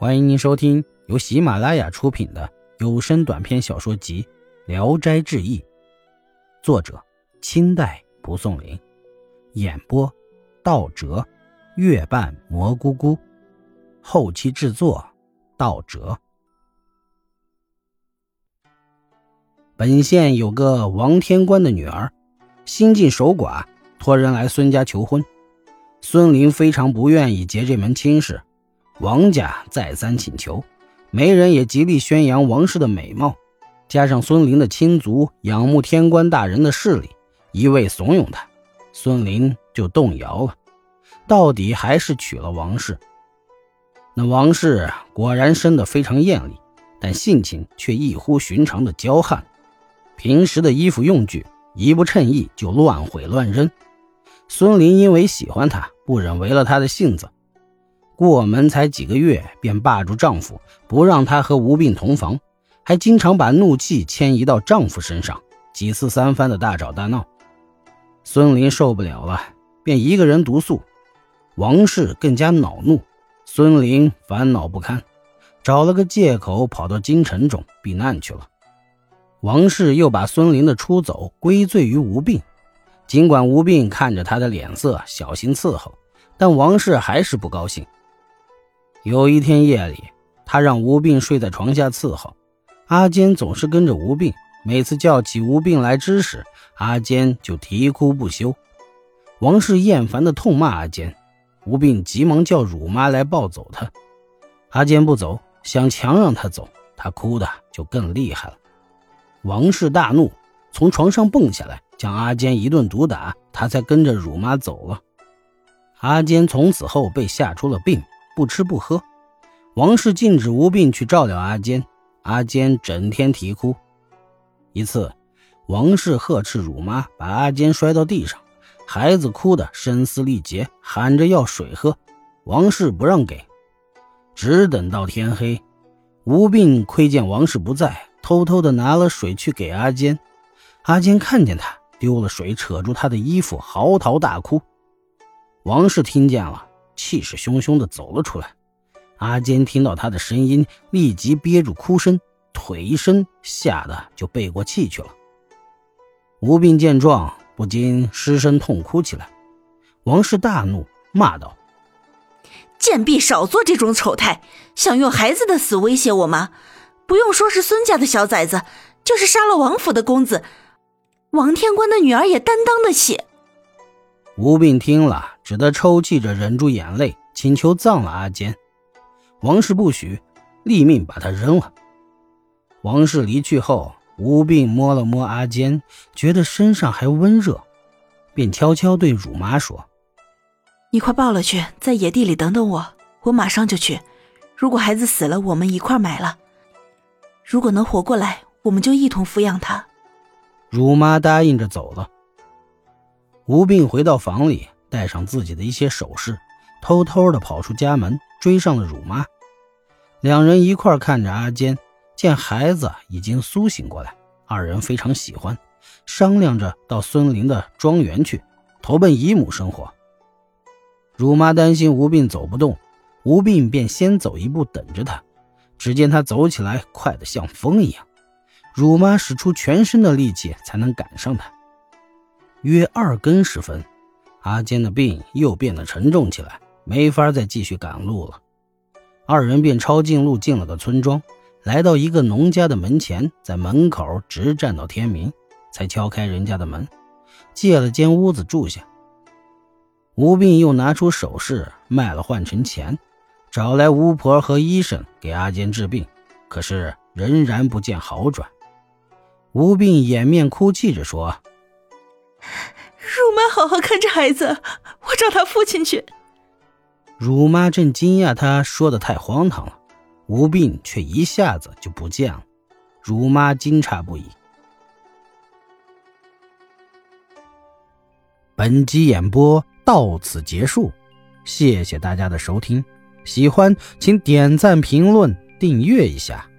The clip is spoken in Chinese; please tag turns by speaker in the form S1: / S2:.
S1: 欢迎您收听由喜马拉雅出品的有声短篇小说集《聊斋志异》，作者清代蒲松龄，演播道哲、月半蘑菇菇，后期制作道哲。本县有个王天官的女儿，新晋守寡，托人来孙家求婚。孙林非常不愿意结这门亲事。王家再三请求，媒人也极力宣扬王氏的美貌，加上孙林的亲族仰慕天官大人的势力，一味怂恿他，孙林就动摇了，到底还是娶了王氏。那王氏果然生得非常艳丽，但性情却异乎寻常的娇悍，平时的衣服用具一不称意就乱毁乱扔。孙林因为喜欢她，不忍违了她的性子。过门才几个月，便霸住丈夫，不让她和吴病同房，还经常把怒气迁移到丈夫身上，几次三番的大吵大闹。孙林受不了了，便一个人独宿。王氏更加恼怒，孙林烦恼不堪，找了个借口跑到京城中避难去了。王氏又把孙林的出走归罪于吴病，尽管吴病看着他的脸色小心伺候，但王氏还是不高兴。有一天夜里，他让吴病睡在床下伺候，阿坚总是跟着吴病。每次叫起吴病来之时，阿坚就啼哭不休。王氏厌烦地痛骂阿坚，吴病急忙叫乳妈来抱走他。阿坚不走，想强让他走，他哭的就更厉害了。王氏大怒，从床上蹦下来，将阿坚一顿毒打，他才跟着乳妈走了。阿坚从此后被吓出了病。不吃不喝，王氏禁止吴病去照料阿坚，阿坚整天啼哭。一次，王氏呵斥辱骂，把阿坚摔到地上，孩子哭得声嘶力竭，喊着要水喝，王氏不让给，只等到天黑。吴病窥见王氏不在，偷偷的拿了水去给阿坚，阿坚看见他丢了水，扯住他的衣服，嚎啕大哭。王氏听见了。气势汹汹地走了出来，阿坚听到他的声音，立即憋住哭声，腿一伸，吓得就背过气去了。吴病见状，不禁失声痛哭起来。王氏大怒，骂道：“
S2: 贱婢，少做这种丑态，想用孩子的死威胁我吗？不用说是孙家的小崽子，就是杀了王府的公子，王天官的女儿也担当得起。”
S1: 吴病听了，只得抽泣着忍住眼泪，请求葬了阿坚。王氏不许，立命把他扔了。王氏离去后，吴病摸了摸阿坚，觉得身上还温热，便悄悄对乳妈说：“
S2: 你快抱了去，在野地里等等我，我马上就去。如果孩子死了，我们一块埋了；如果能活过来，我们就一同抚养他。”
S1: 乳妈答应着走了。吴病回到房里，带上自己的一些首饰，偷偷的跑出家门，追上了乳妈。两人一块看着阿坚，见孩子已经苏醒过来，二人非常喜欢，商量着到孙林的庄园去，投奔姨母生活。乳妈担心吴病走不动，吴病便先走一步等着他。只见他走起来快得像风一样，乳妈使出全身的力气才能赶上他。约二更时分，阿坚的病又变得沉重起来，没法再继续赶路了。二人便抄近路进了个村庄，来到一个农家的门前，在门口直站到天明，才敲开人家的门，借了间屋子住下。吴病又拿出首饰卖了换成钱，找来巫婆和医生给阿坚治病，可是仍然不见好转。吴病掩面哭泣着说。
S2: 乳妈好好看着孩子，我找他父亲去。
S1: 乳妈正惊讶他说的太荒唐了，吴病却一下子就不见了。乳妈惊诧不已。本集演播到此结束，谢谢大家的收听，喜欢请点赞、评论、订阅一下。